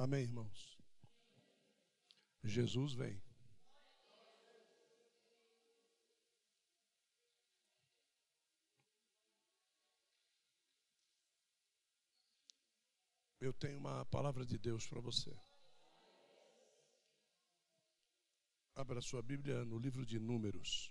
Amém, irmãos? Jesus vem. Eu tenho uma palavra de Deus para você. Abra sua Bíblia no livro de Números.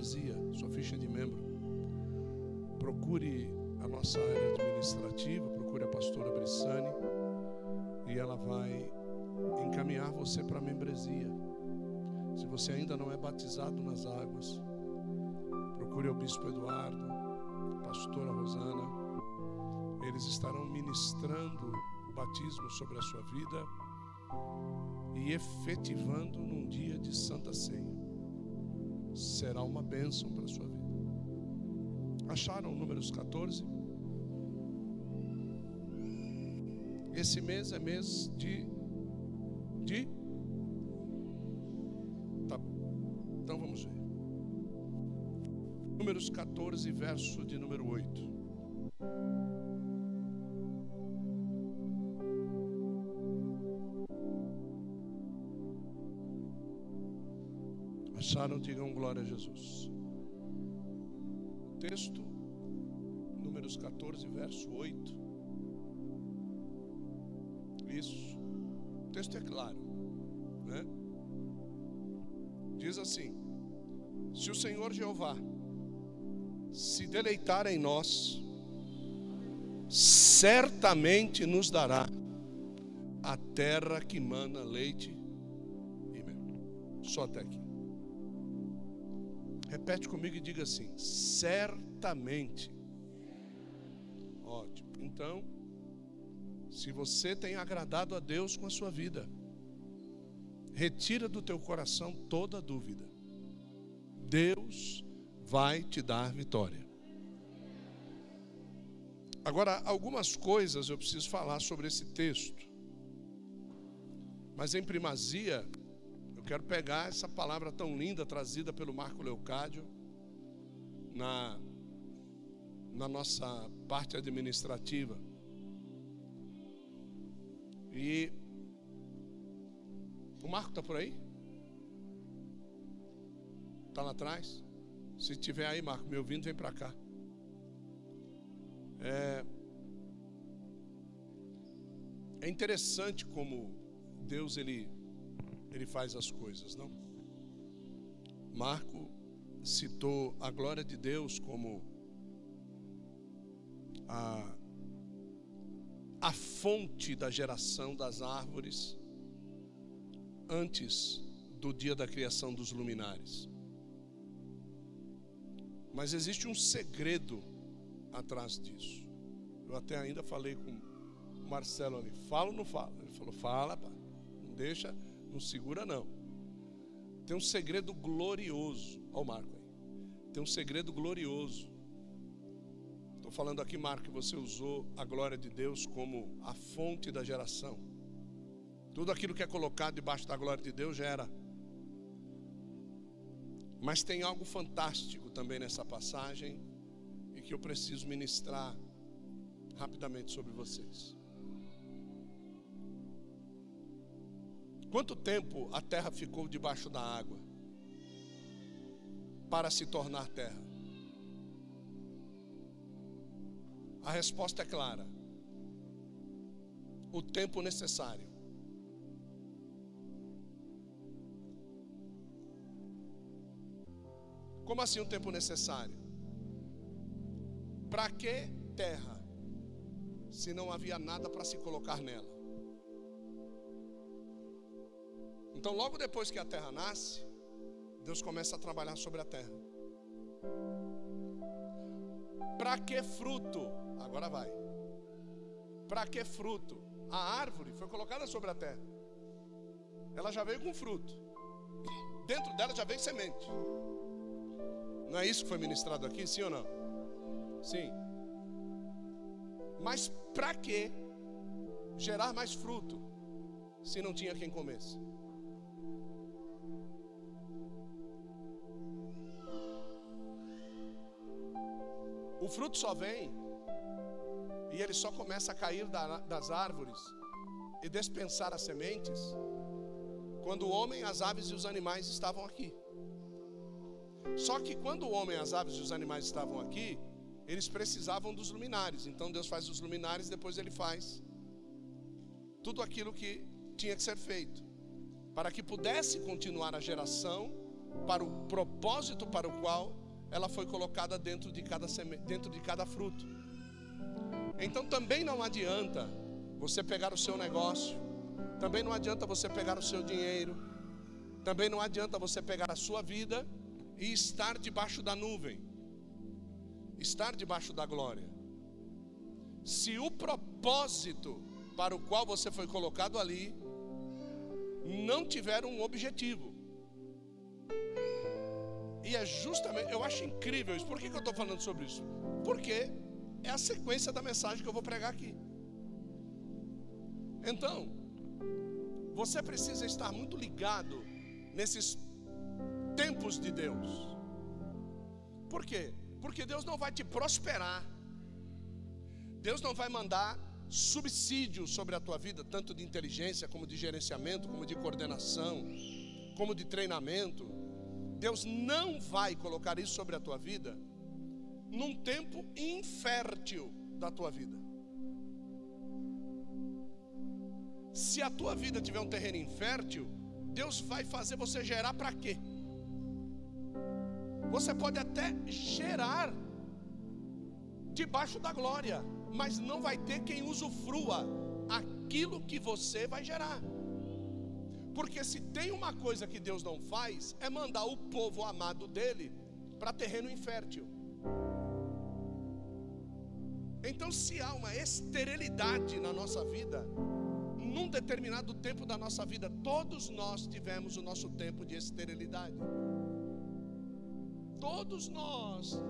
Membresia, sua ficha de membro, procure a nossa área administrativa, procure a pastora Brissani e ela vai encaminhar você para a membresia. Se você ainda não é batizado nas águas, procure o bispo Eduardo, a pastora Rosana. Eles estarão ministrando o batismo sobre a sua vida e efetivando num dia de Santa Ceia. Será uma bênção para a sua vida. Acharam números 14? Esse mês é mês de de Tá. Então vamos ver. Números 14, verso de número 8. Acharam? Digam glória a Jesus. Texto, Números 14, verso 8. Isso. O texto é claro, né? Diz assim: Se o Senhor Jeová se deleitar em nós, certamente nos dará a terra que mana leite e mel. Só até aqui. Repete comigo e diga assim: certamente. Ótimo. Então, se você tem agradado a Deus com a sua vida, retira do teu coração toda dúvida. Deus vai te dar vitória. Agora, algumas coisas eu preciso falar sobre esse texto. Mas em primazia, quero pegar essa palavra tão linda trazida pelo Marco Leocádio na, na nossa parte administrativa. E o Marco está por aí? Está lá atrás? Se tiver aí, Marco, me ouvindo, vem para cá. É, é interessante como Deus ele, ele faz as coisas, não? Marco citou a glória de Deus como a, a fonte da geração das árvores antes do dia da criação dos luminares. Mas existe um segredo atrás disso. Eu até ainda falei com o Marcelo ali, fala ou não fala? Ele falou, fala, pá. não deixa, não segura não. Tem um segredo glorioso. Olha o Marco aí. Tem um segredo glorioso. Estou falando aqui, Marco, que você usou a glória de Deus como a fonte da geração. Tudo aquilo que é colocado debaixo da glória de Deus gera. Mas tem algo fantástico também nessa passagem e que eu preciso ministrar rapidamente sobre vocês. Quanto tempo a terra ficou debaixo da água para se tornar terra? A resposta é clara: o tempo necessário. Como assim o tempo necessário? Para que terra, se não havia nada para se colocar nela? Então, logo depois que a terra nasce, Deus começa a trabalhar sobre a terra. Para que fruto? Agora vai. Para que fruto? A árvore foi colocada sobre a terra. Ela já veio com fruto. Dentro dela já veio semente. Não é isso que foi ministrado aqui, sim ou não? Sim. Mas para que gerar mais fruto se não tinha quem comesse? O fruto só vem e ele só começa a cair das árvores e dispensar as sementes quando o homem, as aves e os animais estavam aqui. Só que quando o homem, as aves e os animais estavam aqui, eles precisavam dos luminares. Então Deus faz os luminares, depois ele faz tudo aquilo que tinha que ser feito para que pudesse continuar a geração para o propósito para o qual ela foi colocada dentro de cada dentro de cada fruto. Então também não adianta você pegar o seu negócio, também não adianta você pegar o seu dinheiro, também não adianta você pegar a sua vida e estar debaixo da nuvem, estar debaixo da glória. Se o propósito para o qual você foi colocado ali não tiver um objetivo, e é justamente, eu acho incrível isso. Por que, que eu estou falando sobre isso? Porque é a sequência da mensagem que eu vou pregar aqui. Então, você precisa estar muito ligado nesses tempos de Deus. Por quê? Porque Deus não vai te prosperar. Deus não vai mandar subsídio sobre a tua vida, tanto de inteligência, como de gerenciamento, como de coordenação, como de treinamento. Deus não vai colocar isso sobre a tua vida num tempo infértil da tua vida. Se a tua vida tiver um terreno infértil, Deus vai fazer você gerar para quê? Você pode até gerar debaixo da glória, mas não vai ter quem usufrua aquilo que você vai gerar. Porque se tem uma coisa que Deus não faz, é mandar o povo amado dele para terreno infértil. Então, se há uma esterilidade na nossa vida, num determinado tempo da nossa vida, todos nós tivemos o nosso tempo de esterilidade. Todos nós,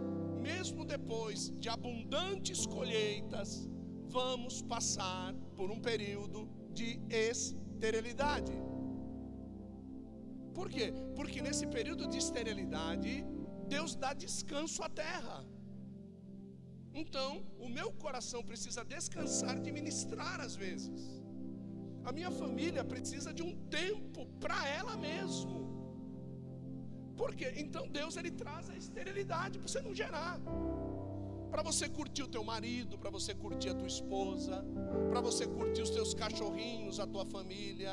mesmo depois de abundantes colheitas, vamos passar por um período de esterilidade. Por quê? Porque nesse período de esterilidade, Deus dá descanso à terra. Então, o meu coração precisa descansar de ministrar às vezes. A minha família precisa de um tempo para ela mesmo. Por quê? Então Deus ele traz a esterilidade para você não gerar. Para você curtir o teu marido, para você curtir a tua esposa, para você curtir os teus cachorrinhos, a tua família.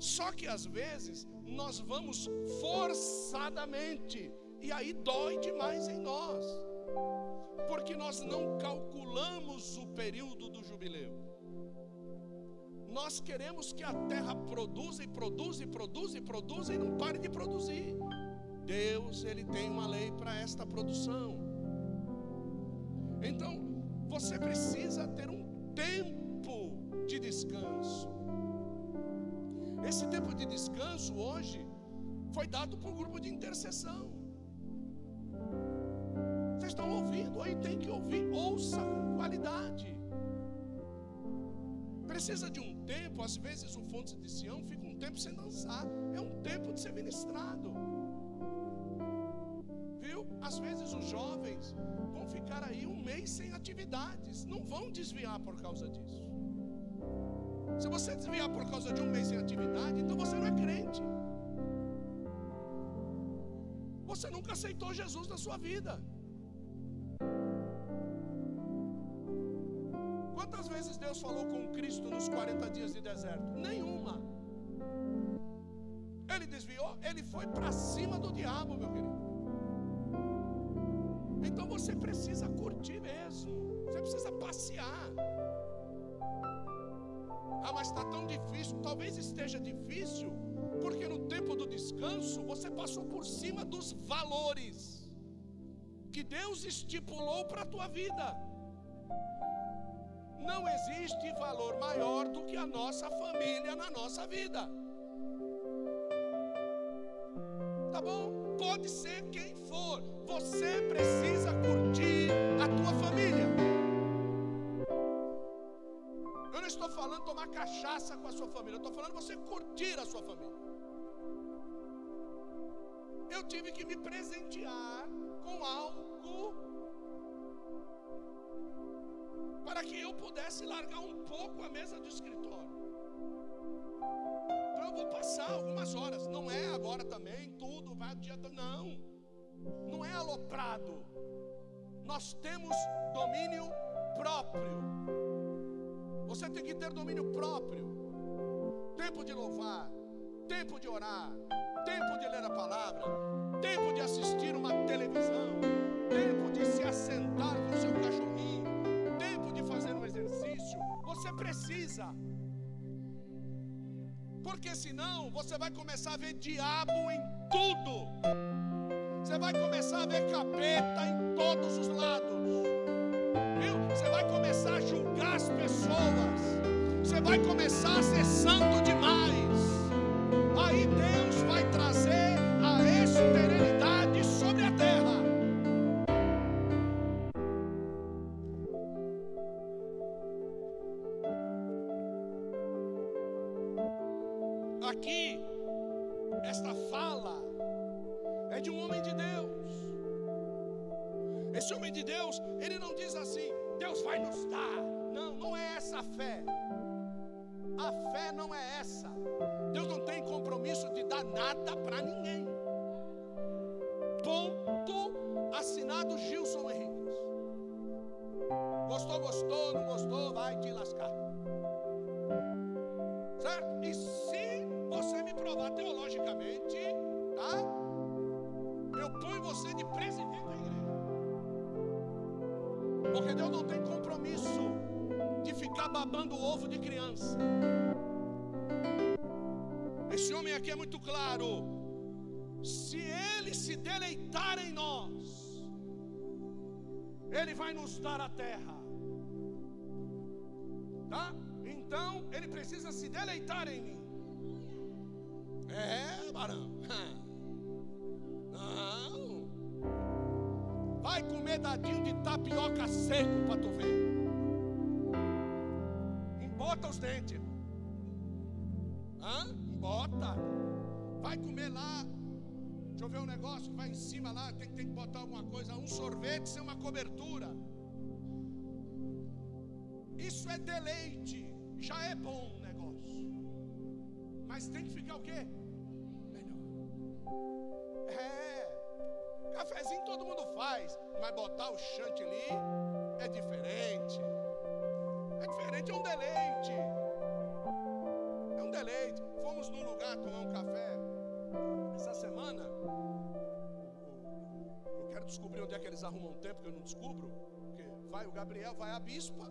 Só que às vezes nós vamos forçadamente e aí dói demais em nós. Porque nós não calculamos o período do jubileu. Nós queremos que a terra produza e produza e produza e produza e não pare de produzir. Deus, ele tem uma lei para esta produção. Então, você precisa ter um tempo de descanso. Esse tempo de descanso hoje foi dado por um grupo de intercessão. Vocês estão ouvindo aí, tem que ouvir, ouça com qualidade. Precisa de um tempo, às vezes o Fonte de Sião fica um tempo sem dançar, é um tempo de ser ministrado. Viu? Às vezes os jovens vão ficar aí um mês sem atividades, não vão desviar por causa disso. Se você desviar por causa de um mês sem atividade, então você não é crente. Você nunca aceitou Jesus na sua vida. Quantas vezes Deus falou com Cristo nos 40 dias de deserto? Nenhuma. Ele desviou, ele foi para cima do diabo, meu querido. Então você precisa curtir mesmo. Você precisa passear. Ah, mas está tão difícil. Talvez esteja difícil Porque no tempo do descanso você passou por cima dos valores que Deus estipulou para a tua vida. Não existe valor maior do que a nossa família na nossa vida. Tá bom? Pode ser quem for. Você precisa curtir estou falando tomar cachaça com a sua família. Eu estou falando você curtir a sua família. Eu tive que me presentear com algo para que eu pudesse largar um pouco a mesa do escritório. Então eu vou passar algumas horas, não é agora também, tudo vai adianta, não. Não é aloprado. Nós temos domínio próprio. Você tem que ter domínio próprio. Tempo de louvar, tempo de orar, tempo de ler a palavra, tempo de assistir uma televisão, tempo de se assentar com seu cachorrinho você precisa. Porque senão você vai começar a ver diabo em tudo. Você vai começar a ver capeta em todos os lados. Viu? Você vai começar a julgar as pessoas. Você vai começar a ser santo demais. Aí Deus aqui é muito claro. Se ele se deleitar em nós, ele vai nos dar a terra. Tá? Então, ele precisa se deleitar em mim. É, barão. Não. Vai comer dadinho de tapioca seco para tu ver. Embota os dentes. Hã? Embota. Vai comer lá. Deixa eu ver um negócio que vai em cima lá. Tem, tem que botar alguma coisa. Um sorvete sem uma cobertura. Isso é deleite. Já é bom o negócio. Mas tem que ficar o quê? É. Cafezinho todo mundo faz, mas botar o chantilly é diferente. É diferente, é um deleite. É um deleite. Fomos num lugar tomar um café essa semana. Eu quero descobrir onde é que eles arrumam tempo que eu não descubro. Porque vai o Gabriel, vai a bispa.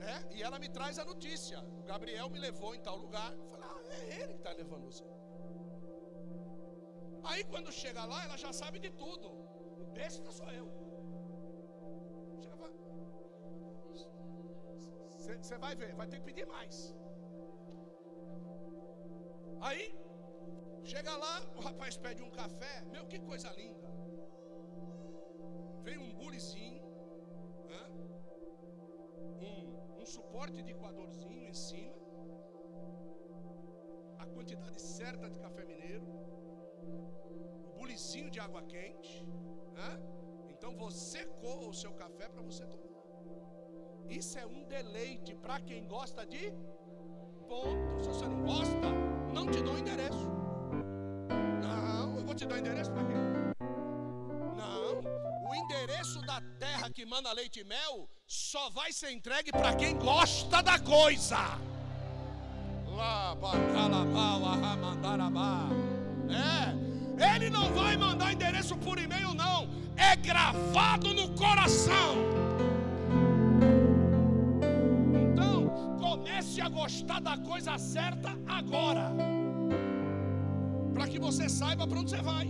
É, e ela me traz a notícia. O Gabriel me levou em tal lugar. Eu falei, ah, é ele que está levando você. Aí quando chega lá, ela já sabe de tudo. O besta sou eu. Você vai ver, vai ter que pedir mais. Aí, chega lá, o rapaz pede um café. Meu, que coisa linda. Vem um bulizinho, né? um, um suporte de coadorzinho em cima. A quantidade certa de café mineiro bulicinho de água quente. Né? Então você coa o seu café para você tomar. Isso é um deleite para quem gosta de ponto. Se você não gosta, não te dou endereço. Te dar endereço para quê? Não, o endereço da terra que manda leite e mel só vai ser entregue para quem gosta da coisa. Lá, arramandarabá. É, ele não vai mandar endereço por e-mail, não. É gravado no coração. Então, comece a gostar da coisa certa agora. Você saiba para onde você vai.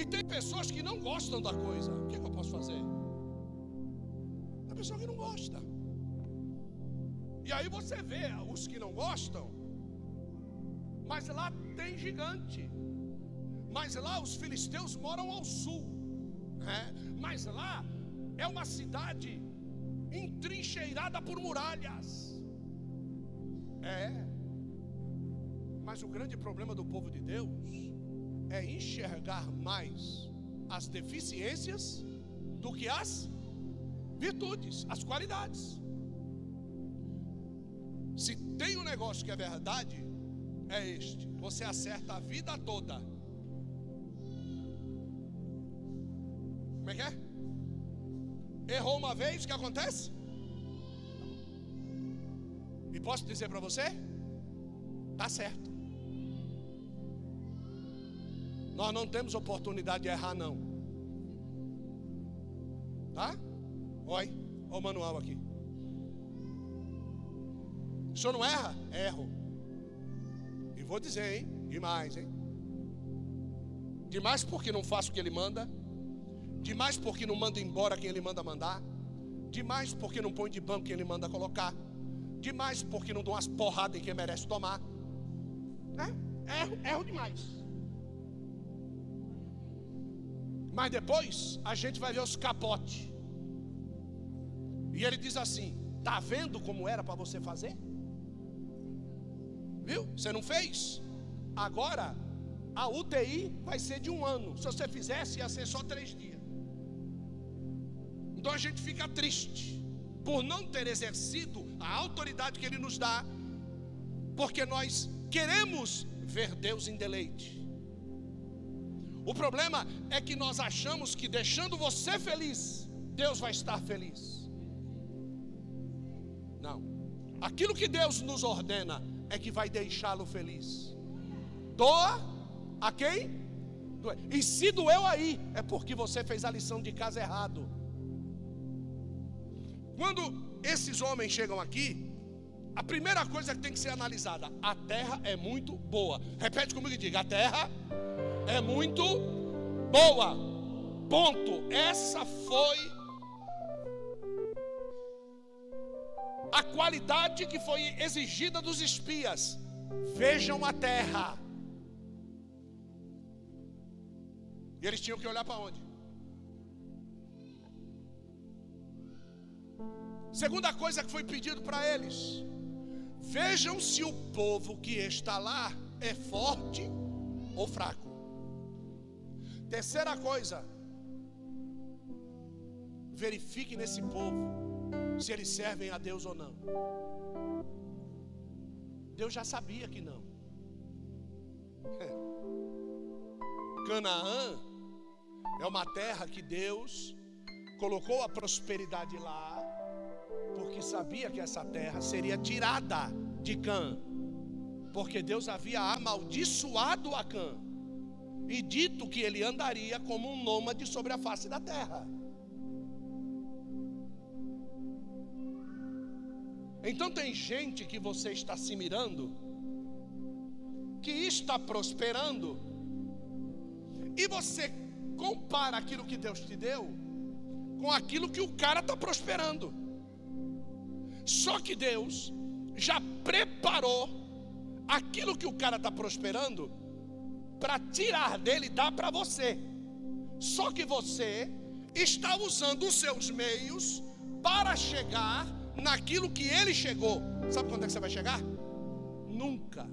E tem pessoas que não gostam da coisa. O que, é que eu posso fazer? Tem pessoa que não gosta. E aí você vê os que não gostam, mas lá tem gigante. Mas lá os filisteus moram ao sul. Né? Mas lá é uma cidade entrincheirada por muralhas. É. Mas o grande problema do povo de Deus é enxergar mais as deficiências do que as virtudes, as qualidades. Se tem um negócio que é verdade, é este: você acerta a vida toda. Como é que é? Errou uma vez, o que acontece? E posso dizer para você? Tá certo. Nós não temos oportunidade de errar, não. Tá? Oi, olha o manual aqui. O senhor não erra? Erro. E vou dizer, hein? Demais, hein? Demais porque não faço o que ele manda. Demais porque não manda embora quem ele manda mandar. Demais porque não põe de banco quem ele manda colocar. Demais porque não dou umas porradas em quem merece tomar. É? Erro, erro demais. Mas depois a gente vai ver os capotes. E ele diz assim: Tá vendo como era para você fazer? Viu? Você não fez? Agora a UTI vai ser de um ano. Se você fizesse, ia ser só três dias. Então a gente fica triste por não ter exercido a autoridade que Ele nos dá, porque nós queremos ver Deus em deleite. O problema é que nós achamos que deixando você feliz, Deus vai estar feliz. Não. Aquilo que Deus nos ordena é que vai deixá-lo feliz. Doa a quem? E se doeu aí, é porque você fez a lição de casa errado. Quando esses homens chegam aqui, a primeira coisa que tem que ser analisada: a terra é muito boa. Repete comigo e diga: a terra é muito boa. Ponto. Essa foi a qualidade que foi exigida dos espias. Vejam a terra. E eles tinham que olhar para onde? Segunda coisa que foi pedido para eles: vejam se o povo que está lá é forte ou fraco. Terceira coisa, verifique nesse povo se eles servem a Deus ou não. Deus já sabia que não. Canaã é uma terra que Deus colocou a prosperidade lá porque sabia que essa terra seria tirada de Cã, porque Deus havia amaldiçoado a Cã e dito que ele andaria como um nômade sobre a face da terra. Então tem gente que você está se mirando, que está prosperando, e você compara aquilo que Deus te deu com aquilo que o cara está prosperando. Só que Deus já preparou aquilo que o cara está prosperando para tirar dele e dar para você. Só que você está usando os seus meios para chegar naquilo que ele chegou. Sabe quando é que você vai chegar? Nunca.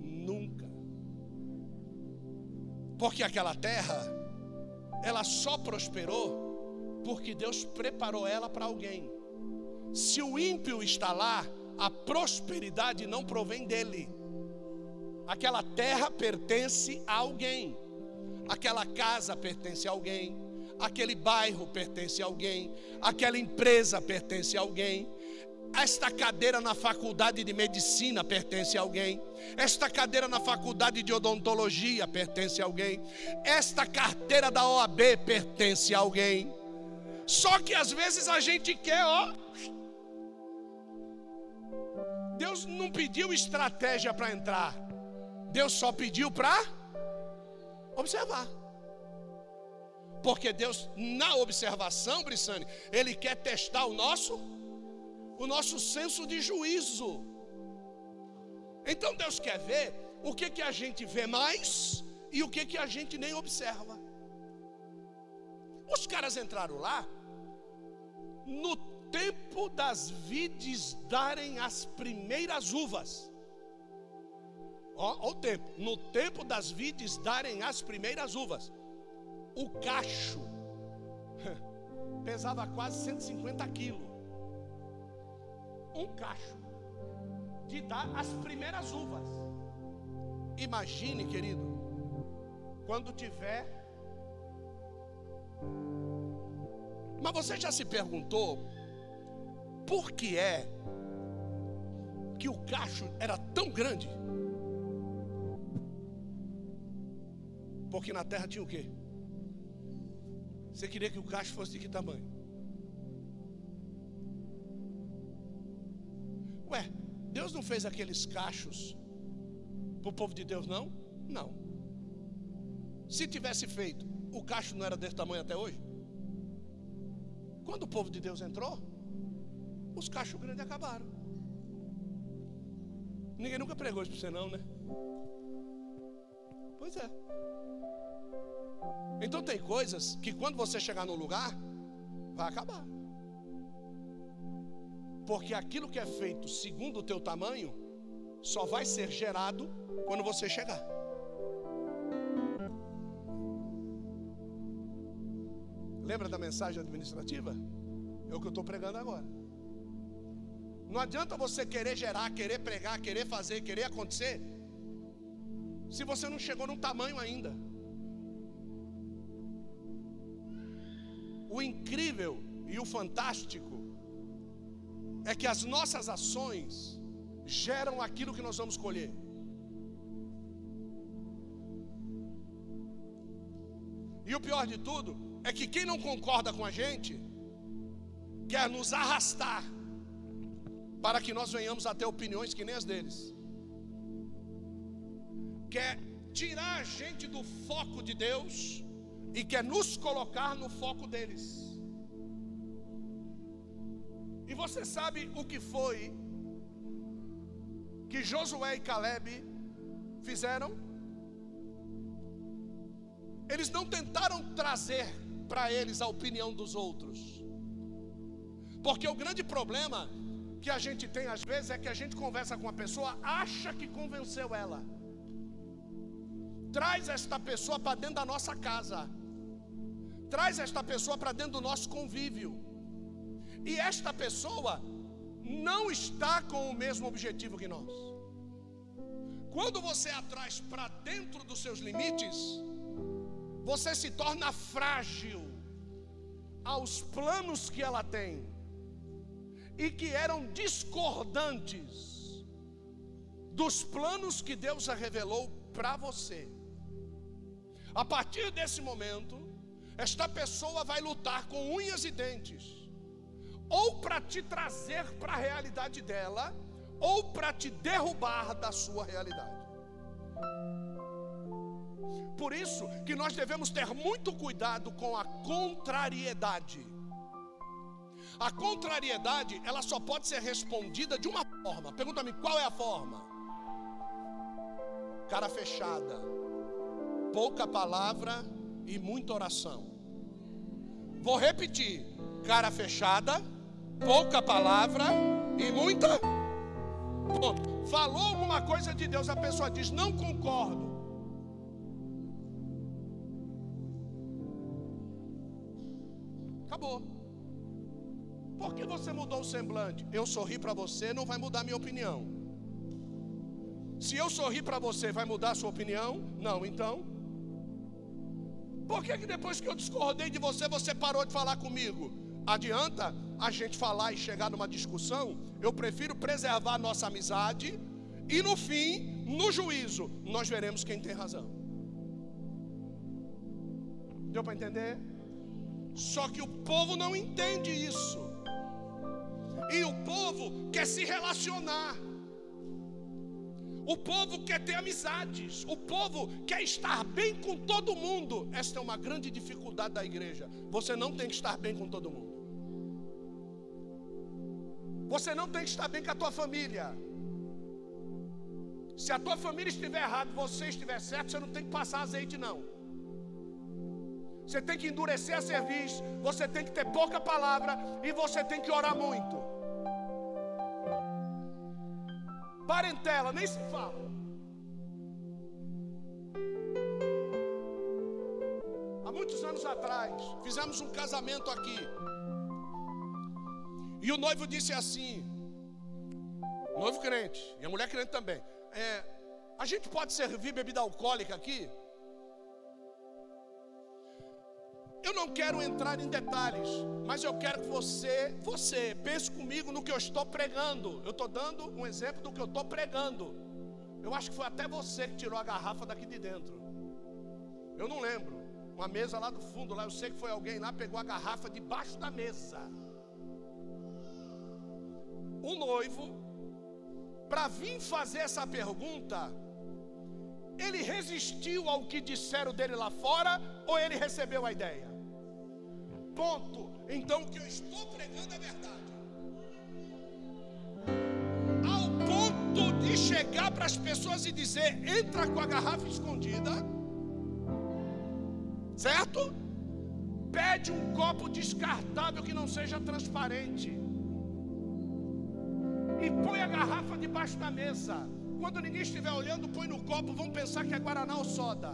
Nunca. Porque aquela terra, ela só prosperou porque Deus preparou ela para alguém. Se o ímpio está lá, a prosperidade não provém dele. Aquela terra pertence a alguém, aquela casa pertence a alguém, aquele bairro pertence a alguém, aquela empresa pertence a alguém. Esta cadeira na faculdade de medicina pertence a alguém. Esta cadeira na faculdade de odontologia pertence a alguém. Esta carteira da OAB pertence a alguém. Só que às vezes a gente quer, ó. Deus não pediu estratégia para entrar. Deus só pediu para observar. Porque Deus, na observação, Brissane, Ele quer testar o nosso, o nosso senso de juízo. Então Deus quer ver o que, que a gente vê mais e o que, que a gente nem observa. Os caras entraram lá no tempo das vides darem as primeiras uvas. Ó, o tempo. No tempo das vides darem as primeiras uvas. O cacho pesava quase 150 quilos. Um cacho de dar as primeiras uvas. Imagine, querido, quando tiver. Mas você já se perguntou por que é que o cacho era tão grande? Porque na terra tinha o quê? Você queria que o cacho fosse de que tamanho? Ué, Deus não fez aqueles cachos para o povo de Deus, não? Não. Se tivesse feito, o cacho não era desse tamanho até hoje? Quando o povo de Deus entrou, os cachos grandes acabaram. Ninguém nunca pregou isso para você, não, né? Pois é. Então tem coisas que quando você chegar no lugar, vai acabar. Porque aquilo que é feito segundo o teu tamanho, só vai ser gerado quando você chegar. Lembra da mensagem administrativa? É o que eu estou pregando agora. Não adianta você querer gerar, querer pregar, querer fazer, querer acontecer, se você não chegou num tamanho ainda. O incrível e o fantástico é que as nossas ações geram aquilo que nós vamos colher. E o pior de tudo é que quem não concorda com a gente quer nos arrastar para que nós venhamos a ter opiniões que nem as deles. Quer tirar a gente do foco de Deus e quer nos colocar no foco deles. E você sabe o que foi que Josué e Caleb fizeram? Eles não tentaram trazer para eles a opinião dos outros. Porque o grande problema que a gente tem às vezes é que a gente conversa com a pessoa, acha que convenceu ela. Traz esta pessoa para dentro da nossa casa. Traz esta pessoa para dentro do nosso convívio. E esta pessoa não está com o mesmo objetivo que nós. Quando você a traz para dentro dos seus limites, você se torna frágil aos planos que ela tem e que eram discordantes dos planos que Deus revelou para você. A partir desse momento, esta pessoa vai lutar com unhas e dentes, ou para te trazer para a realidade dela, ou para te derrubar da sua realidade. Por isso que nós devemos ter muito cuidado com a contrariedade. A contrariedade, ela só pode ser respondida de uma forma. Pergunta-me qual é a forma? Cara fechada, pouca palavra e muita oração. Vou repetir: cara fechada, pouca palavra e muita. Falou alguma coisa de Deus, a pessoa diz: não concordo. Acabou. Por que você mudou o semblante? Eu sorri para você, não vai mudar minha opinião. Se eu sorrir para você, vai mudar a sua opinião? Não, então. Por que, que depois que eu discordei de você, você parou de falar comigo? Adianta a gente falar e chegar numa discussão? Eu prefiro preservar a nossa amizade e no fim, no juízo, nós veremos quem tem razão. Deu para entender? Só que o povo não entende isso. E o povo quer se relacionar. O povo quer ter amizades, o povo quer estar bem com todo mundo. Esta é uma grande dificuldade da igreja. Você não tem que estar bem com todo mundo. Você não tem que estar bem com a tua família. Se a tua família estiver errada, você estiver certo, você não tem que passar azeite, não. Você tem que endurecer a serviço, você tem que ter pouca palavra e você tem que orar muito. Parentela, nem se fala. Há muitos anos atrás, fizemos um casamento aqui. E o noivo disse assim: noivo crente, e a mulher crente também. É, a gente pode servir bebida alcoólica aqui? Eu não quero entrar em detalhes, mas eu quero que você, você, pense comigo no que eu estou pregando. Eu estou dando um exemplo do que eu estou pregando. Eu acho que foi até você que tirou a garrafa daqui de dentro. Eu não lembro. Uma mesa lá do fundo, lá eu sei que foi alguém lá pegou a garrafa debaixo da mesa. O noivo, para vir fazer essa pergunta, ele resistiu ao que disseram dele lá fora ou ele recebeu a ideia? Ponto. Então o que eu estou pregando é verdade. Ao ponto de chegar para as pessoas e dizer: entra com a garrafa escondida, certo? Pede um copo descartável que não seja transparente. E põe a garrafa debaixo da mesa. Quando ninguém estiver olhando, põe no copo, vão pensar que é Guaraná ou soda.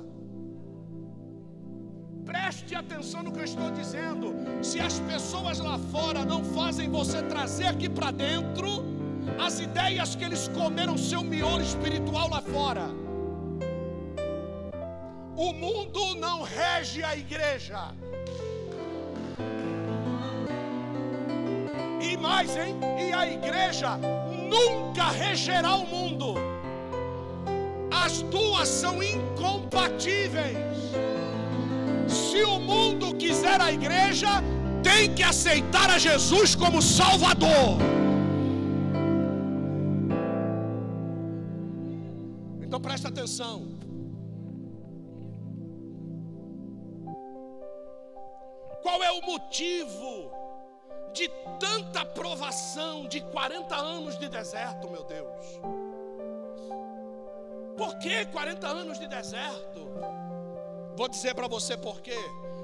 Preste atenção no que eu estou dizendo. Se as pessoas lá fora não fazem você trazer aqui para dentro as ideias que eles comeram seu miolo espiritual lá fora. O mundo não rege a igreja. E mais, hein? E a igreja nunca regerá o mundo. As duas são incompatíveis. Se o mundo quiser a igreja, tem que aceitar a Jesus como Salvador. Então presta atenção. Qual é o motivo de tanta provação de 40 anos de deserto, meu Deus? Por que 40 anos de deserto? Vou dizer para você por quê.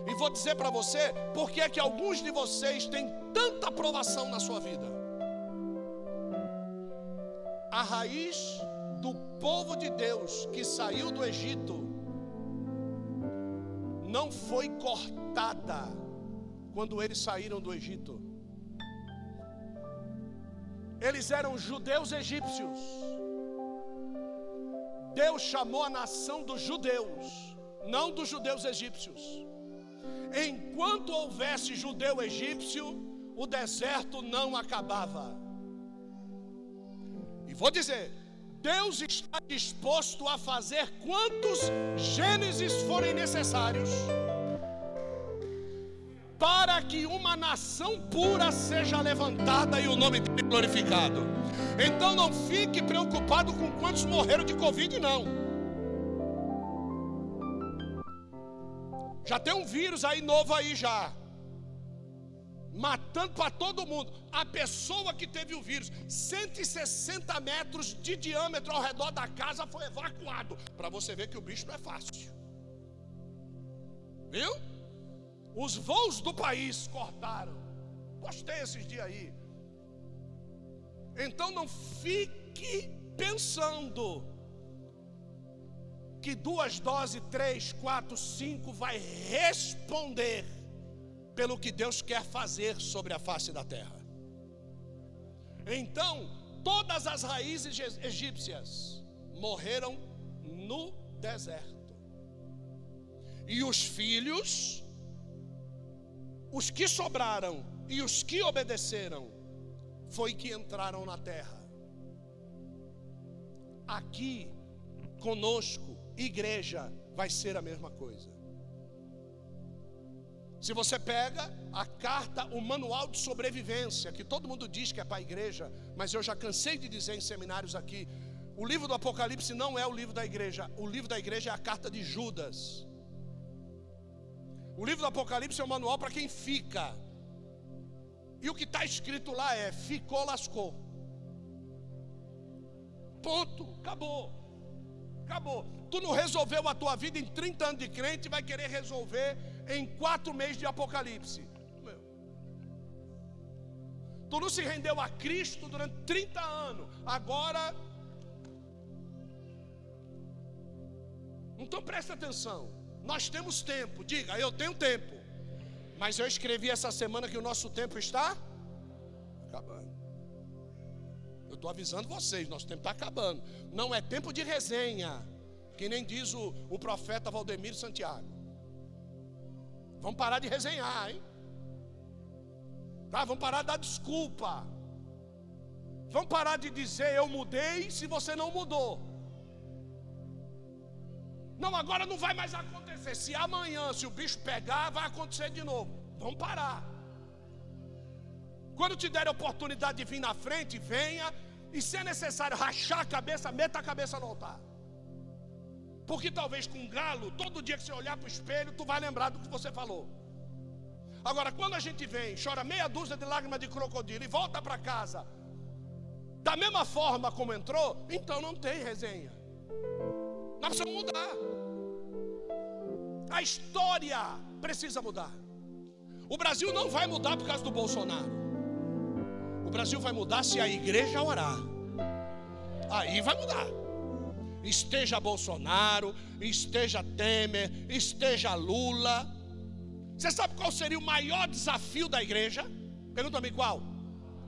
E vou dizer para você por que é que alguns de vocês têm tanta aprovação na sua vida. A raiz do povo de Deus que saiu do Egito não foi cortada quando eles saíram do Egito. Eles eram judeus egípcios. Deus chamou a nação dos judeus não dos judeus egípcios. Enquanto houvesse judeu egípcio, o deserto não acabava. E vou dizer, Deus está disposto a fazer quantos Gênesis forem necessários para que uma nação pura seja levantada e o nome dele glorificado. Então não fique preocupado com quantos morreram de Covid, não. Já tem um vírus aí novo aí já. Matando para todo mundo. A pessoa que teve o vírus, 160 metros de diâmetro ao redor da casa, foi evacuado. Para você ver que o bicho não é fácil. Viu? Os voos do país cortaram. Postei esses dias aí. Então não fique pensando que duas doses, três, quatro, cinco, vai responder pelo que Deus quer fazer sobre a face da terra. Então, todas as raízes egípcias morreram no deserto. E os filhos, os que sobraram e os que obedeceram, foi que entraram na terra. Aqui conosco igreja vai ser a mesma coisa. Se você pega a carta, o manual de sobrevivência, que todo mundo diz que é para a igreja, mas eu já cansei de dizer em seminários aqui, O livro do Apocalipse não é o livro da igreja. O livro da igreja é a carta de Judas. O livro do Apocalipse é o manual para quem fica. E o que está escrito lá é: ficou, lascou. Ponto, acabou. Acabou. Tu não resolveu a tua vida em 30 anos de crente, vai querer resolver em quatro meses de Apocalipse. Meu. Tu não se rendeu a Cristo durante 30 anos. Agora. Então presta atenção. Nós temos tempo. Diga, eu tenho tempo. Mas eu escrevi essa semana que o nosso tempo está acabando. Estou avisando vocês, nosso tempo está acabando. Não é tempo de resenha, que nem diz o, o profeta Valdemiro Santiago. Vamos parar de resenhar, hein? Tá? Vamos parar de dar desculpa. Vamos parar de dizer eu mudei se você não mudou. Não, agora não vai mais acontecer. Se amanhã, se o bicho pegar, vai acontecer de novo. Vamos parar. Quando te der a oportunidade de vir na frente, venha. E se é necessário rachar a cabeça, meta a cabeça no altar. Porque talvez com um galo, todo dia que você olhar para o espelho, tu vai lembrar do que você falou. Agora, quando a gente vem, chora meia dúzia de lágrimas de crocodilo e volta para casa, da mesma forma como entrou, então não tem resenha. Nós precisamos mudar. A história precisa mudar. O Brasil não vai mudar por causa do Bolsonaro. O Brasil vai mudar se a igreja orar. Aí vai mudar. Esteja Bolsonaro, esteja Temer, esteja Lula. Você sabe qual seria o maior desafio da igreja? Pergunta-me qual?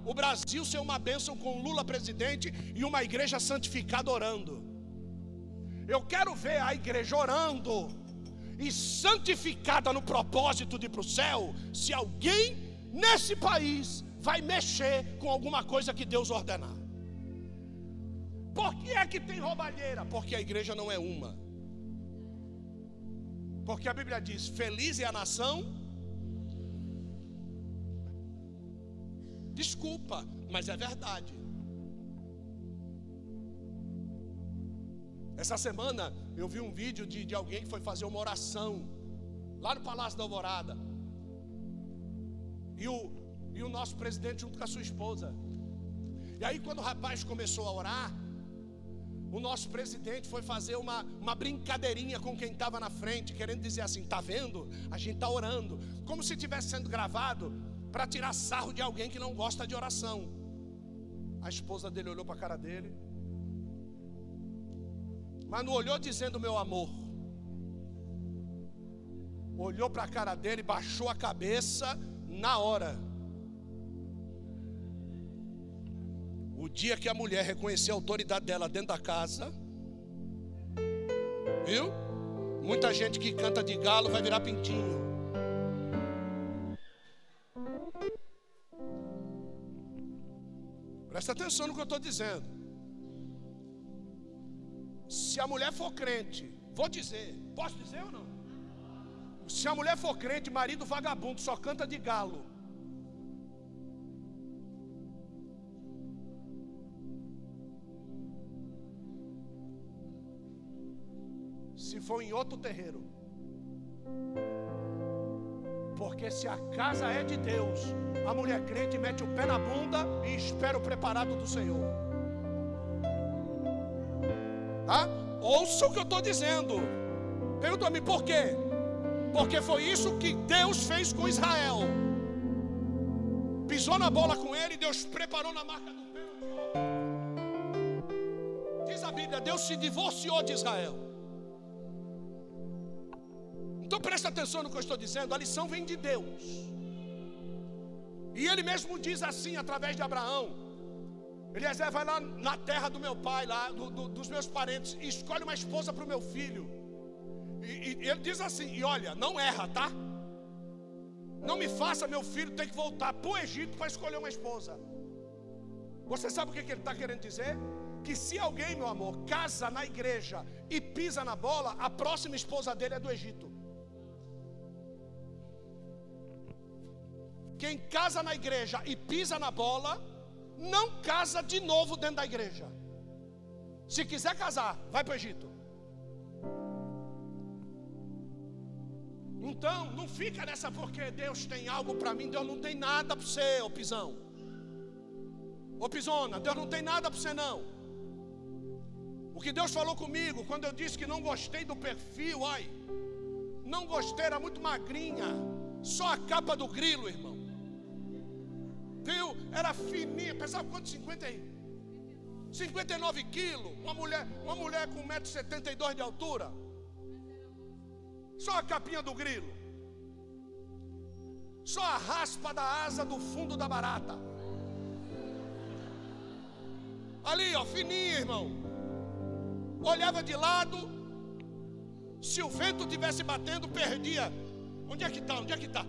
O Brasil ser uma bênção com Lula presidente e uma igreja santificada orando. Eu quero ver a igreja orando e santificada no propósito de ir para o céu, se alguém nesse país vai mexer com alguma coisa que Deus ordenar. Por que é que tem roubalheira? Porque a igreja não é uma. Porque a Bíblia diz: Feliz é a nação. Desculpa, mas é verdade. Essa semana eu vi um vídeo de, de alguém que foi fazer uma oração lá no Palácio da Alvorada. E o, e o nosso presidente junto com a sua esposa. E aí, quando o rapaz começou a orar, o nosso presidente foi fazer uma, uma brincadeirinha com quem estava na frente, querendo dizer assim: tá vendo? A gente está orando, como se estivesse sendo gravado para tirar sarro de alguém que não gosta de oração. A esposa dele olhou para a cara dele mas não olhou dizendo meu amor. Olhou para a cara dele, baixou a cabeça na hora. O dia que a mulher reconhecer a autoridade dela dentro da casa, viu? Muita gente que canta de galo vai virar pintinho. Presta atenção no que eu estou dizendo. Se a mulher for crente, vou dizer, posso dizer ou não? Se a mulher for crente, marido vagabundo, só canta de galo. Se for em outro terreiro. Porque se a casa é de Deus, a mulher crente mete o pé na bunda e espera o preparado do Senhor. Tá? Ouça o que eu estou dizendo. Pergunta-me por quê? Porque foi isso que Deus fez com Israel. Pisou na bola com ele, Deus preparou na marca do pé. Diz a Bíblia, Deus se divorciou de Israel. Então presta atenção no que eu estou dizendo, a lição vem de Deus. E ele mesmo diz assim através de Abraão: Eliezer vai lá na terra do meu pai, lá do, do, dos meus parentes, e escolhe uma esposa para o meu filho. E, e, ele diz assim: e olha, não erra, tá? Não me faça meu filho ter que voltar para o Egito para escolher uma esposa. Você sabe o que, que ele está querendo dizer? Que se alguém, meu amor, casa na igreja e pisa na bola, a próxima esposa dele é do Egito. Quem casa na igreja e pisa na bola, não casa de novo dentro da igreja. Se quiser casar, vai para o Egito. Então, não fica nessa porque Deus tem algo para mim, Deus não tem nada para você, ô pisão. Ô pisona, Deus não tem nada para você não. O que Deus falou comigo quando eu disse que não gostei do perfil, ai, não gostei, era muito magrinha, só a capa do grilo, irmão. Era fininha, pesava quanto? 50 aí? 59 quilos, uma mulher, uma mulher com 1,72m de altura. Só a capinha do grilo. Só a raspa da asa do fundo da barata. Ali, ó, fininha, irmão. Olhava de lado. Se o vento tivesse batendo, perdia. Onde é que está? Onde é que está?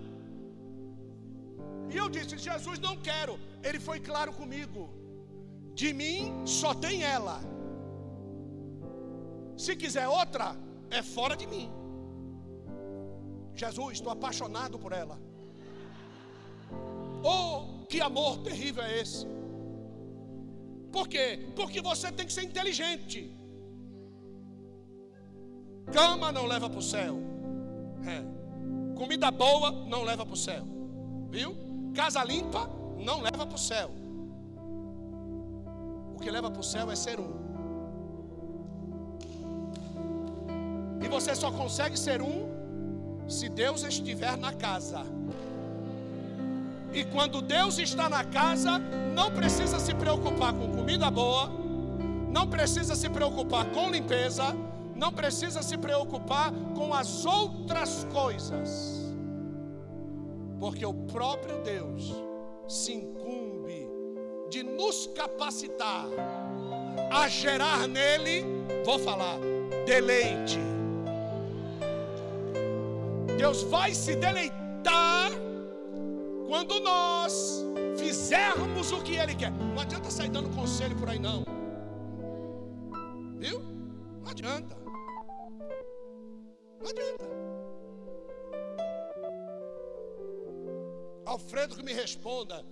E eu disse: Jesus, não quero. Ele foi claro comigo. De mim só tem ela. Se quiser outra, é fora de mim. Jesus, estou apaixonado por ela. Oh, que amor terrível é esse? Por quê? Porque você tem que ser inteligente. Cama não leva para o céu. É. Comida boa não leva para o céu. Viu? Casa limpa não leva para o céu. O que leva para o céu é ser um. E você só consegue ser um se Deus estiver na casa. E quando Deus está na casa, não precisa se preocupar com comida boa, não precisa se preocupar com limpeza, não precisa se preocupar com as outras coisas, porque o próprio Deus se incumbe de nos capacitar a gerar nele, vou falar, deleite. Deus vai se deleitar quando nós fizermos o que Ele quer. Não adianta sair dando conselho por aí, não. Viu? Não adianta. Não adianta. Alfredo que me responda.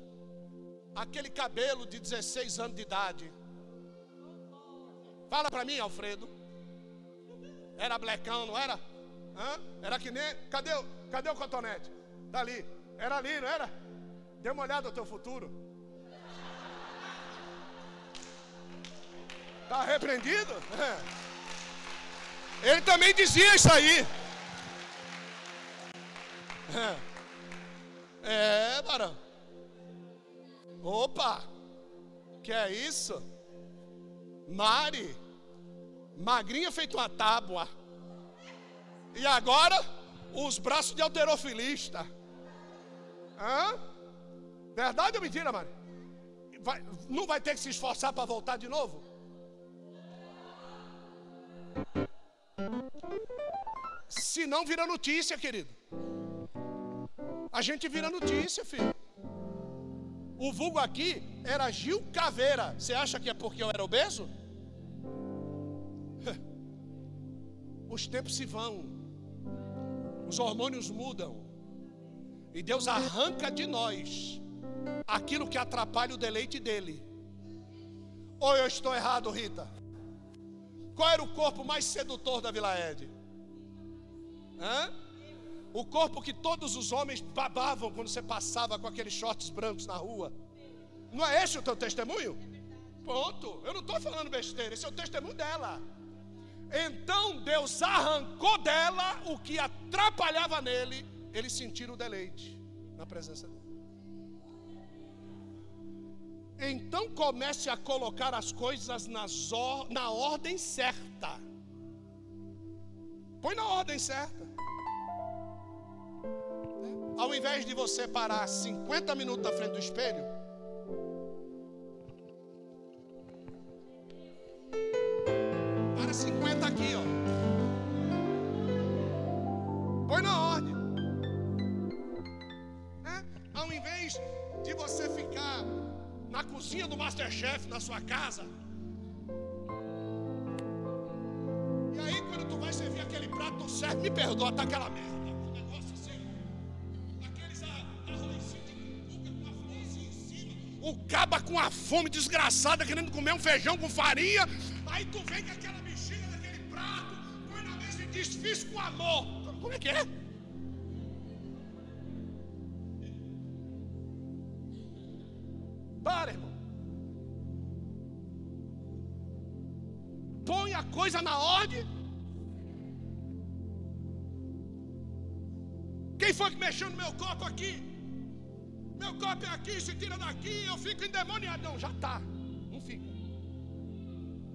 Aquele cabelo de 16 anos de idade. Fala para mim, Alfredo. Era blecão, não era? Hã? Era que nem. Cadê, cadê o cotonete? Tá ali. Era ali, não era? Dê uma olhada no teu futuro. Está repreendido? É. Ele também dizia isso aí. É, é barão. Opa! Que é isso? Mari, magrinha feito uma tábua. E agora, os braços de alterofilista. Hã? Verdade ou mentira, Mari? Vai, não vai ter que se esforçar para voltar de novo? Se não vira notícia, querido. A gente vira notícia, filho. O vulgo aqui era Gil Caveira. Você acha que é porque eu era obeso? Os tempos se vão os hormônios mudam. E Deus arranca de nós aquilo que atrapalha o deleite dele. Ou eu estou errado, Rita? Qual era o corpo mais sedutor da Vila Ed? Hã? O corpo que todos os homens babavam quando você passava com aqueles shorts brancos na rua. Não é esse o teu testemunho? Pronto, eu não estou falando besteira, esse é o testemunho dela. Então Deus arrancou dela o que atrapalhava nele, ele sentir o deleite na presença dele. Então comece a colocar as coisas nas or na ordem certa. Põe na ordem certa. Ao invés de você parar 50 minutos na frente do espelho, Para 50 aqui, ó. Põe na ordem. É? Ao invés de você ficar na cozinha do Masterchef na sua casa. E aí quando tu vai servir aquele prato, tu serve, me perdoa, tá aquela merda. O caba com a fome desgraçada, querendo comer um feijão com farinha. Aí tu vem com aquela bexiga daquele prato, põe na mesa e diz: Fiz com amor. Como é que é? Para, irmão. Põe a coisa na ordem. Quem foi que mexeu no meu copo aqui? Meu copo é aqui, se tira daqui, eu fico endemoniado. Não, já está. Não fica.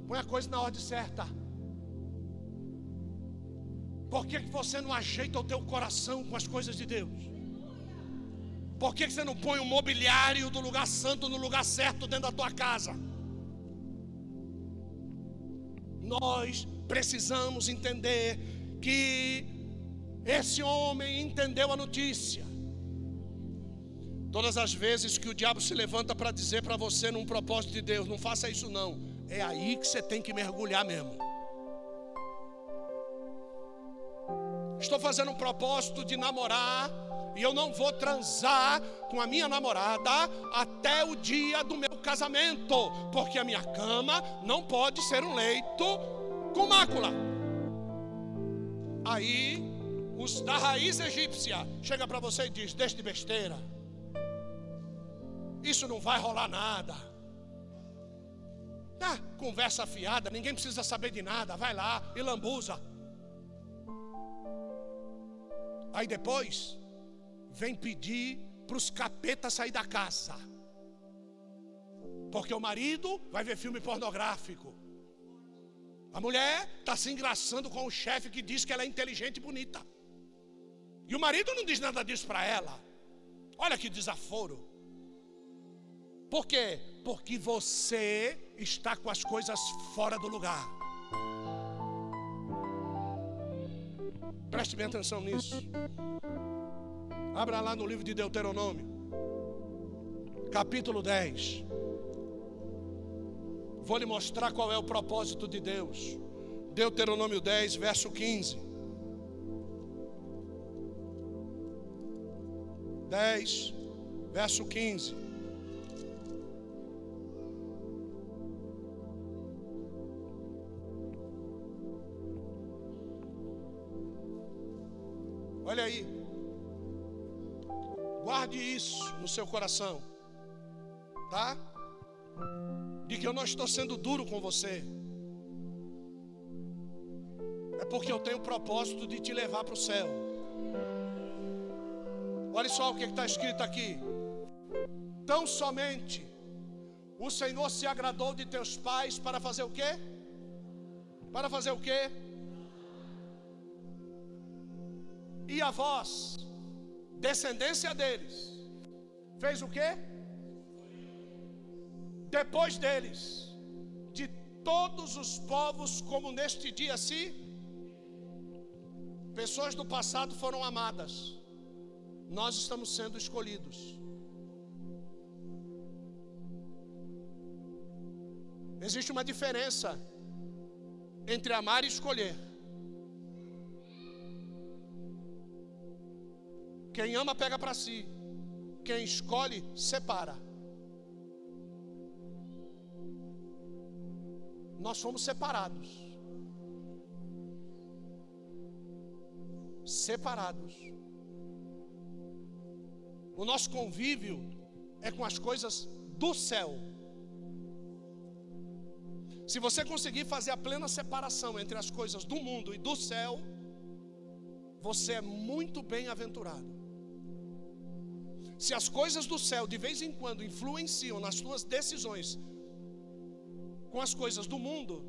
Põe a coisa na ordem certa. Por que, que você não ajeita o teu coração com as coisas de Deus? Por que, que você não põe o mobiliário do lugar santo no lugar certo dentro da tua casa? Nós precisamos entender que esse homem entendeu a notícia. Todas as vezes que o diabo se levanta para dizer para você num propósito de Deus, não faça isso não. É aí que você tem que mergulhar mesmo. Estou fazendo um propósito de namorar e eu não vou transar com a minha namorada até o dia do meu casamento, porque a minha cama não pode ser um leito com mácula. Aí, os da raiz egípcia chega para você e diz: Deixe de besteira, isso não vai rolar nada. Ah, conversa afiada, ninguém precisa saber de nada, vai lá e lambuza. Aí depois, vem pedir para os capetas sair da casa. Porque o marido vai ver filme pornográfico. A mulher está se engraçando com o chefe que diz que ela é inteligente e bonita. E o marido não diz nada disso para ela. Olha que desaforo. Por quê? Porque você está com as coisas fora do lugar. Preste bem atenção nisso. Abra lá no livro de Deuteronômio, capítulo 10. Vou lhe mostrar qual é o propósito de Deus. Deuteronômio 10, verso 15. 10, verso 15. Olha aí. Guarde isso no seu coração, tá? De que eu não estou sendo duro com você. É porque eu tenho o propósito de te levar para o céu. Olha só o que está escrito aqui. Tão somente o Senhor se agradou de teus pais para fazer o quê? Para fazer o quê? E a vós, descendência deles, fez o que? Depois deles, de todos os povos, como neste dia se, pessoas do passado foram amadas, nós estamos sendo escolhidos. Existe uma diferença entre amar e escolher. Quem ama pega para si. Quem escolhe separa. Nós fomos separados. Separados. O nosso convívio é com as coisas do céu. Se você conseguir fazer a plena separação entre as coisas do mundo e do céu, você é muito bem-aventurado. Se as coisas do céu de vez em quando influenciam nas tuas decisões com as coisas do mundo,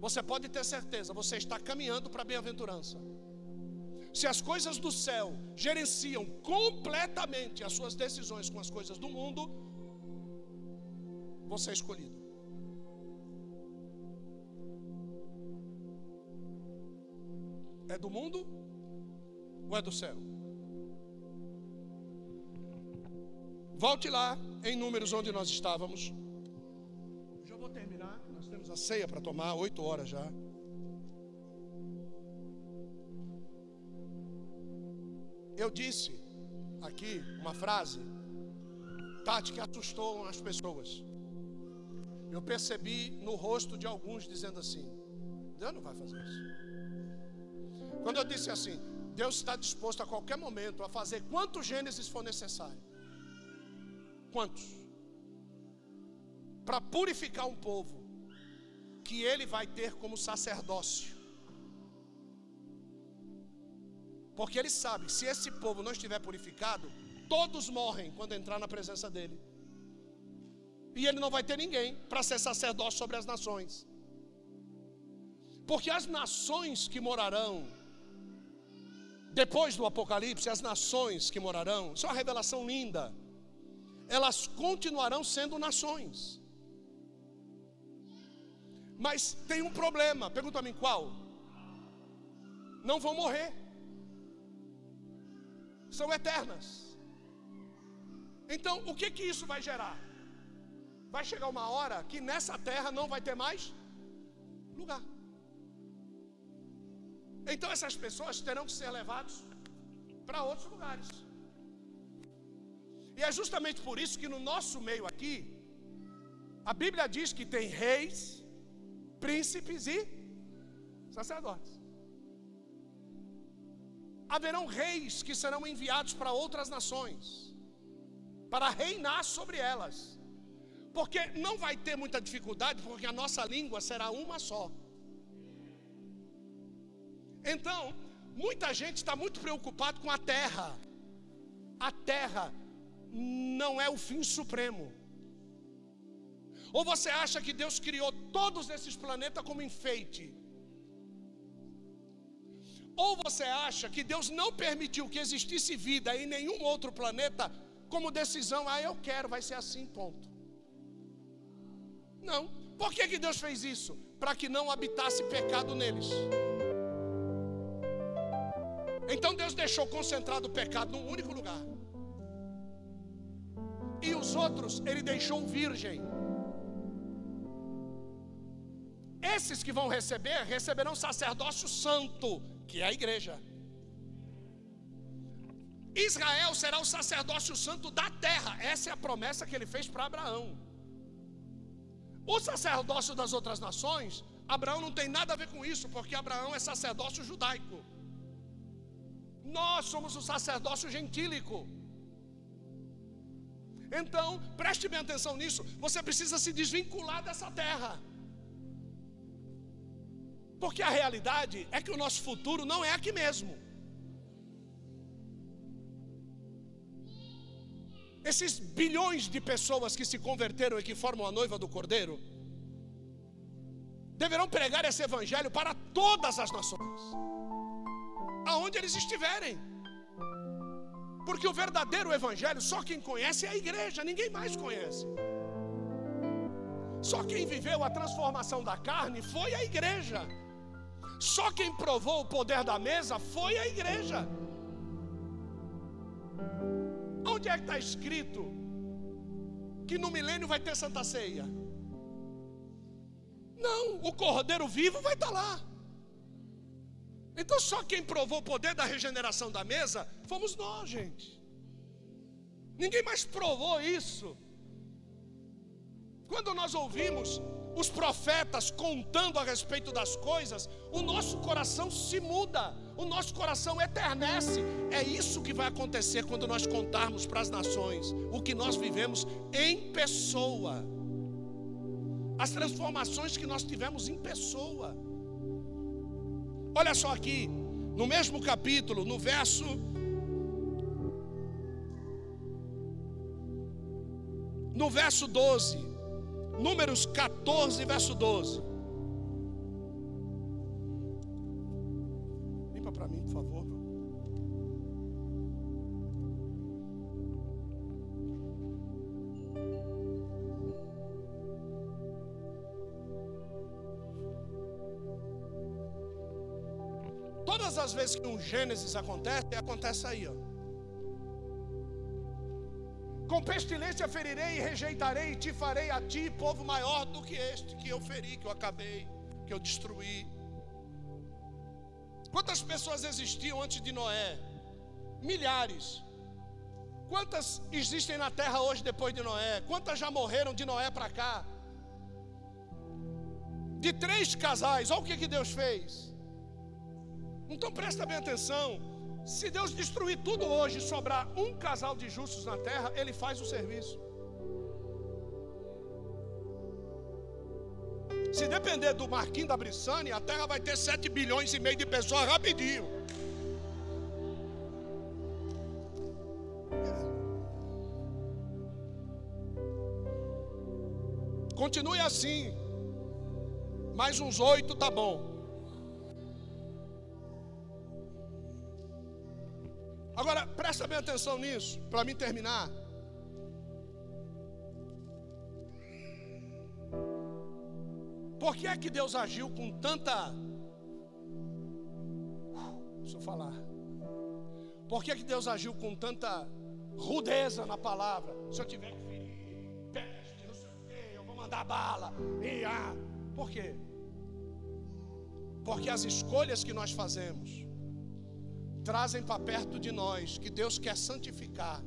você pode ter certeza, você está caminhando para a bem-aventurança. Se as coisas do céu gerenciam completamente as suas decisões com as coisas do mundo, você é escolhido. É do mundo ou é do céu? Volte lá em números onde nós estávamos. Já vou terminar. Nós temos a ceia para tomar, oito horas já. Eu disse aqui uma frase, Tati, que assustou as pessoas. eu percebi no rosto de alguns dizendo assim: Deus não vai fazer isso. Quando eu disse assim, Deus está disposto a qualquer momento a fazer quantos Gênesis for necessário. Quantos? Para purificar um povo que ele vai ter como sacerdócio. Porque ele sabe se esse povo não estiver purificado, todos morrem quando entrar na presença dele. E ele não vai ter ninguém para ser sacerdócio sobre as nações. Porque as nações que morarão, depois do Apocalipse, as nações que morarão, isso é uma revelação linda, elas continuarão sendo nações. Mas tem um problema, pergunta a mim qual? Não vão morrer, são eternas. Então, o que que isso vai gerar? Vai chegar uma hora que nessa terra não vai ter mais lugar. Então essas pessoas terão que ser levadas para outros lugares. E é justamente por isso que no nosso meio aqui, a Bíblia diz que tem reis, príncipes e sacerdotes. Haverão reis que serão enviados para outras nações, para reinar sobre elas, porque não vai ter muita dificuldade, porque a nossa língua será uma só. Então, muita gente está muito preocupado com a terra. A terra não é o fim supremo. Ou você acha que Deus criou todos esses planetas como enfeite? Ou você acha que Deus não permitiu que existisse vida em nenhum outro planeta como decisão, ah, eu quero, vai ser assim, ponto. Não. Por que, que Deus fez isso? Para que não habitasse pecado neles. Então Deus deixou concentrado o pecado num único lugar. E os outros ele deixou virgem. Esses que vão receber, receberão sacerdócio santo, que é a igreja. Israel será o sacerdócio santo da terra. Essa é a promessa que ele fez para Abraão. O sacerdócio das outras nações, Abraão não tem nada a ver com isso, porque Abraão é sacerdócio judaico. Nós somos o sacerdócio gentílico. Então, preste bem atenção nisso. Você precisa se desvincular dessa terra. Porque a realidade é que o nosso futuro não é aqui mesmo. Esses bilhões de pessoas que se converteram e que formam a noiva do Cordeiro, deverão pregar esse evangelho para todas as nações, aonde eles estiverem. Porque o verdadeiro evangelho só quem conhece é a igreja, ninguém mais conhece. Só quem viveu a transformação da carne foi a igreja. Só quem provou o poder da mesa foi a igreja. Onde é que está escrito que no milênio vai ter Santa Ceia? Não, o Cordeiro vivo vai estar tá lá. Então só quem provou o poder da regeneração da mesa fomos nós, gente. Ninguém mais provou isso. Quando nós ouvimos os profetas contando a respeito das coisas, o nosso coração se muda, o nosso coração eternece. É isso que vai acontecer quando nós contarmos para as nações o que nós vivemos em pessoa, as transformações que nós tivemos em pessoa. Olha só aqui, no mesmo capítulo, no verso. No verso 12. Números 14, verso 12. Limpa para mim, por favor. Todas as vezes que um Gênesis acontece, acontece aí, ó. Com pestilência ferirei e rejeitarei, e te farei a ti povo maior do que este que eu feri, que eu acabei, que eu destruí. Quantas pessoas existiam antes de Noé? Milhares. Quantas existem na terra hoje depois de Noé? Quantas já morreram de Noé para cá? de três casais. Olha o que, que Deus fez. Então presta bem atenção. Se Deus destruir tudo hoje e sobrar um casal de justos na terra, Ele faz o serviço. Se depender do Marquinhos da Brissane, a terra vai ter 7 bilhões e meio de pessoas rapidinho. Continue assim. Mais uns oito tá bom. Agora, presta bem atenção nisso, para mim terminar. Por que é que Deus agiu com tanta. Deixa eu falar. Por que é que Deus agiu com tanta rudeza na palavra? Se eu tiver que ferir, peste, não sei o quê, eu vou mandar bala. E, ah, por quê? Porque as escolhas que nós fazemos trazem para perto de nós, que Deus quer santificar,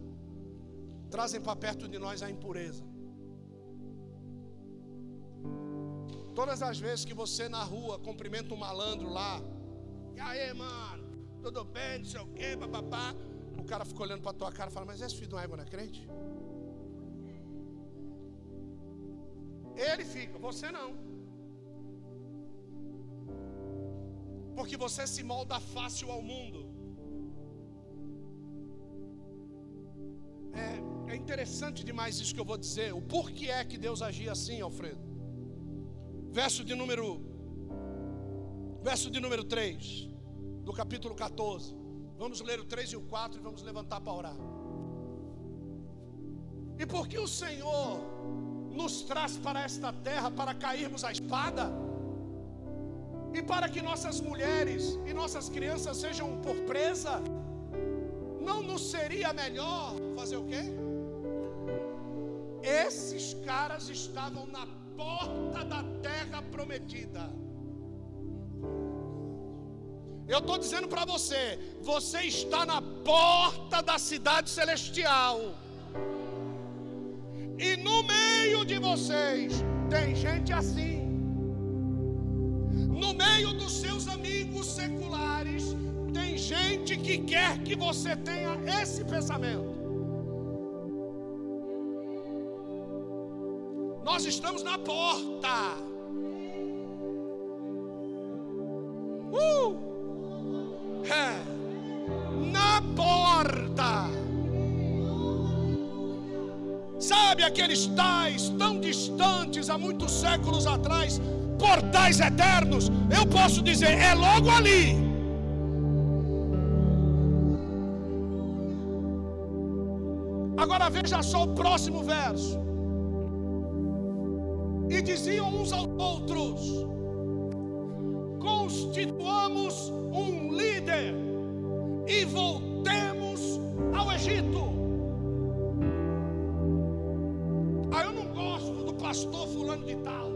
trazem para perto de nós a impureza. Todas as vezes que você na rua cumprimenta um malandro lá, e aí, mano, tudo bem, não sei o quê, papapá. O cara fica olhando para tua cara e fala, mas esse filho de uma égua não é crente? Ele fica, você não. Porque você se molda fácil ao mundo. É, é interessante demais isso que eu vou dizer. O porquê é que Deus agia assim, Alfredo? Verso de número Verso de número 3 do capítulo 14. Vamos ler o 3 e o 4 e vamos levantar para orar. E por que o Senhor nos traz para esta terra para cairmos a espada? E para que nossas mulheres e nossas crianças sejam por presa? Não nos seria melhor fazer o quê? Esses caras estavam na porta da terra prometida. Eu estou dizendo para você, você está na porta da cidade celestial. E no meio de vocês tem gente assim. No meio dos seus amigos seculares tem gente que quer que você tenha esse pensamento. Nós estamos na porta. Uh! É. Na porta. Sabe aqueles tais tão distantes há muitos séculos atrás, portais eternos? Eu posso dizer, é logo ali. Agora veja só o próximo verso. E diziam uns aos outros: constituamos um líder e voltemos ao Egito. Ah, eu não gosto do pastor fulano de tal.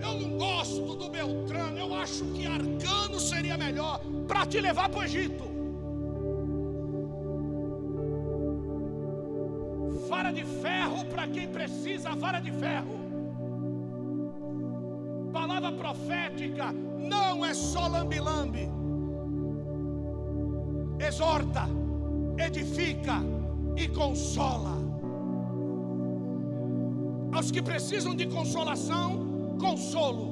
Eu não gosto do Beltrano. Eu acho que Arcano seria melhor para te levar para o Egito. Quem precisa, vara de ferro palavra profética não é só lambe-lambe. Exorta, edifica e consola. Aos que precisam de consolação, consolo.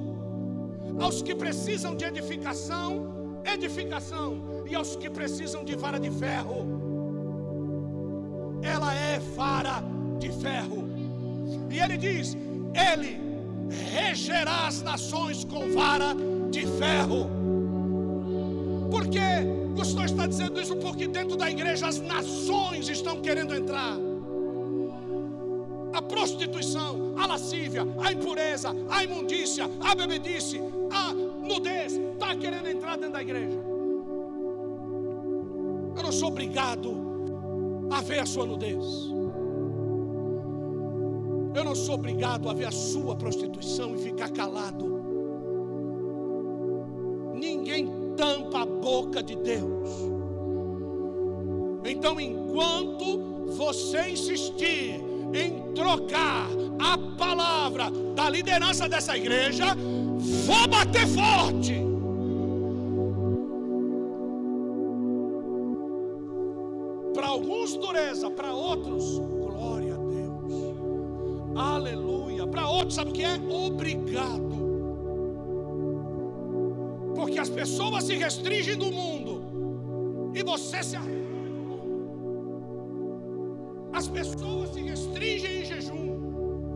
Aos que precisam de edificação, edificação. E aos que precisam de vara de ferro, ela é vara de ferro. E ele diz: Ele regerá as nações com vara de ferro. Por que o Senhor está dizendo isso? Porque dentro da igreja as nações estão querendo entrar. A prostituição, a lascívia, a impureza, a imundícia, a bebedice, a nudez, está querendo entrar dentro da igreja. Eu não sou obrigado a ver a sua nudez. Eu não sou obrigado a ver a sua prostituição e ficar calado. Ninguém tampa a boca de Deus. Então, enquanto você insistir em trocar a palavra da liderança dessa igreja, vou bater forte. Sabe o que é? Obrigado. Porque as pessoas se restringem do mundo e você se. As pessoas se restringem em jejum.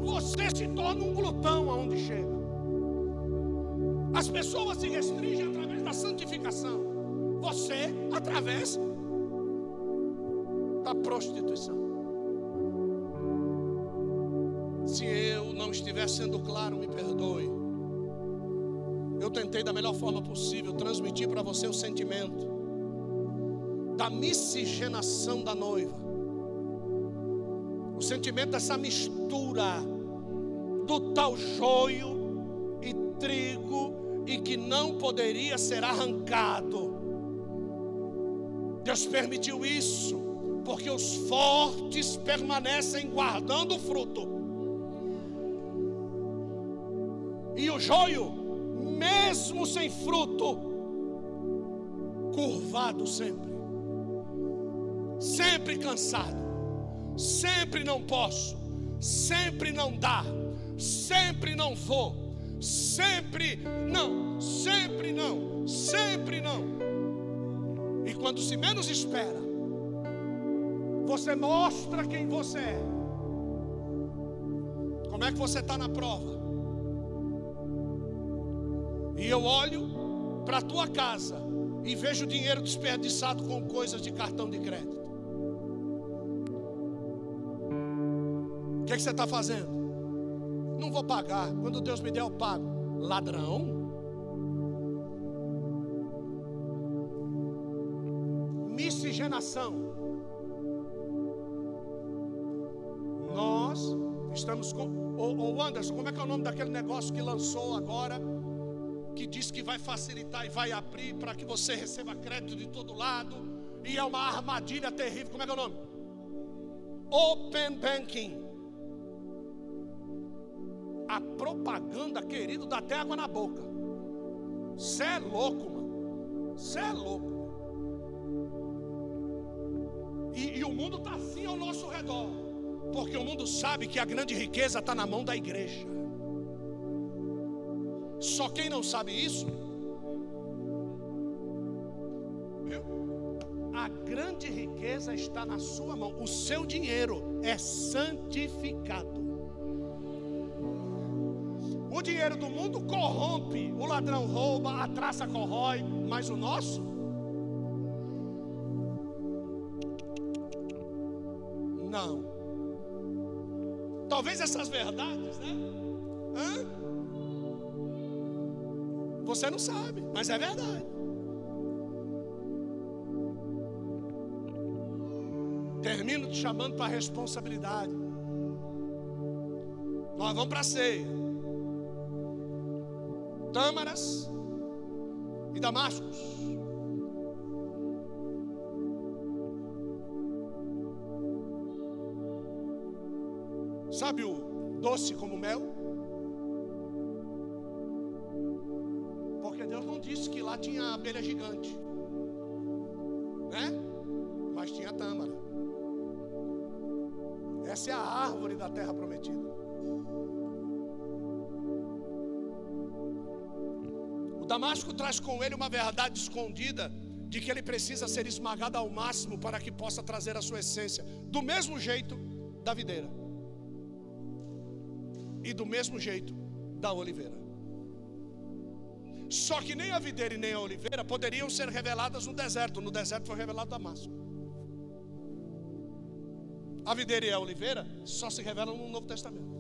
Você se torna um glutão aonde chega. As pessoas se restringem através da santificação. Você através da prostituição. Não estiver sendo claro, me perdoe. Eu tentei da melhor forma possível transmitir para você o sentimento da miscigenação da noiva o sentimento dessa mistura do tal joio e trigo e que não poderia ser arrancado. Deus permitiu isso, porque os fortes permanecem guardando o fruto. E o joio, mesmo sem fruto, curvado sempre, sempre cansado. Sempre não posso, sempre não dá, sempre não vou, sempre não, sempre não, sempre não. E quando se menos espera, você mostra quem você é. Como é que você está na prova? E eu olho para a tua casa e vejo dinheiro desperdiçado com coisas de cartão de crédito. que, que você está fazendo? Não vou pagar. Quando Deus me der, eu pago. Ladrão? Miscigenação. Nós estamos com. Ô, Anderson, como é que é o nome daquele negócio que lançou agora? Que diz que vai facilitar e vai abrir para que você receba crédito de todo lado. E é uma armadilha terrível. Como é que é o nome? Open Banking a propaganda, querido, dá até água na boca. Você é louco, mano. Você é louco. E, e o mundo está assim ao nosso redor. Porque o mundo sabe que a grande riqueza está na mão da igreja. Só quem não sabe isso, viu? A grande riqueza está na sua mão. O seu dinheiro é santificado. O dinheiro do mundo corrompe, o ladrão rouba, a traça corrói, mas o nosso? Não. Talvez essas verdades, né? Hã? Você não sabe, mas é verdade. Termino te chamando para a responsabilidade. Nós vamos para a ceia tâmaras e damascos. Sabe o doce como mel? Lá tinha abelha gigante, né? Mas tinha tâmara. Essa é a árvore da terra prometida. Damasco traz com ele uma verdade escondida de que ele precisa ser esmagado ao máximo para que possa trazer a sua essência, do mesmo jeito da videira e do mesmo jeito da oliveira. Só que nem a videira e nem a oliveira poderiam ser reveladas no deserto, no deserto foi revelado Damasco. A videira e a oliveira só se revelam no Novo Testamento.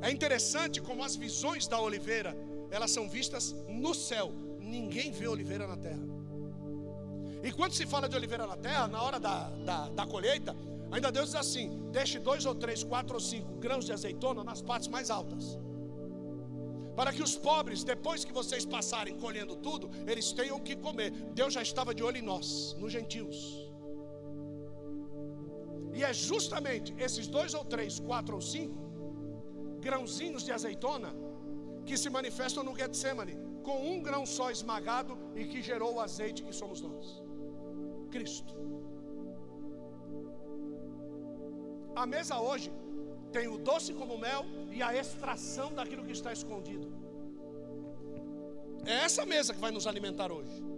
É interessante como as visões da oliveira, elas são vistas no céu. Ninguém vê oliveira na terra. E quando se fala de oliveira na terra, na hora da, da, da colheita, ainda Deus diz assim: deixe dois ou três, quatro ou cinco grãos de azeitona nas partes mais altas. Para que os pobres, depois que vocês passarem colhendo tudo, eles tenham o que comer. Deus já estava de olho em nós, nos gentios. E é justamente esses dois ou três, quatro ou cinco grãozinhos de azeitona que se manifestam no Getsemane, com um grão só esmagado e que gerou o azeite que somos nós. Cristo. A mesa hoje tem o doce como mel e a extração daquilo que está escondido. É essa mesa que vai nos alimentar hoje.